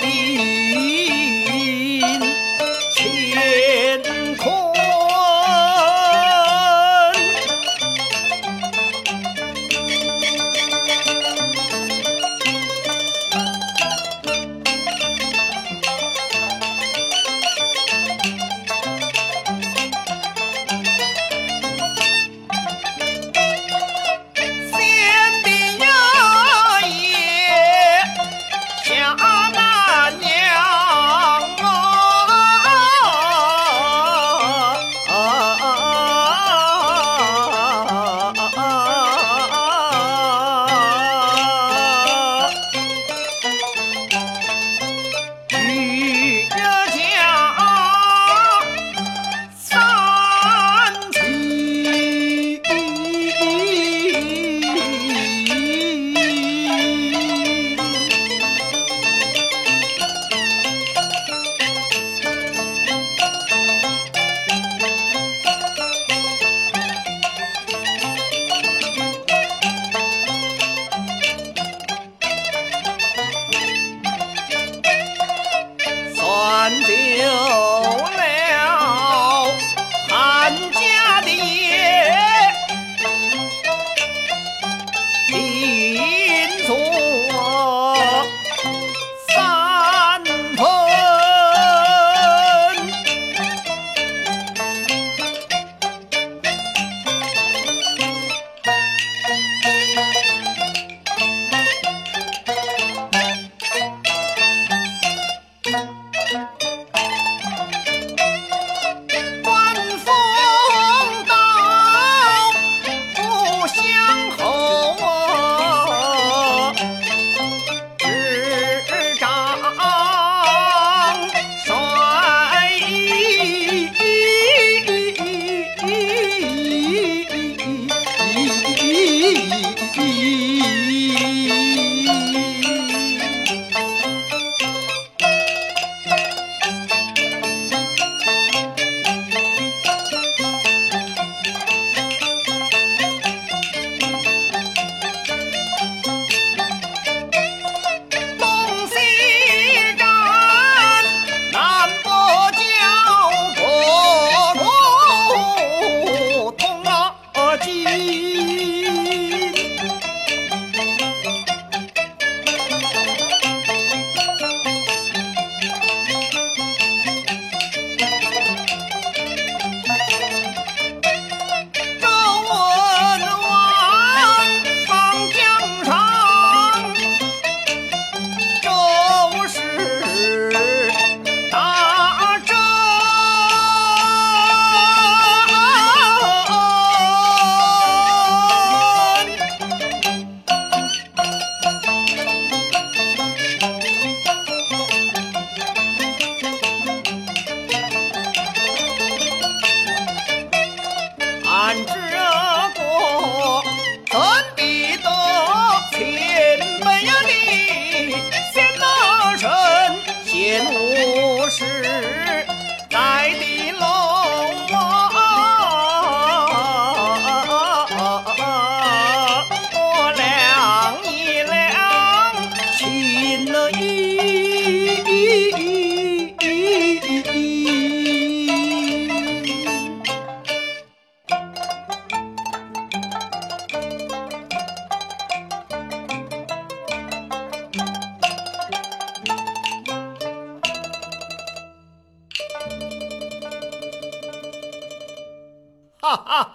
be ha ha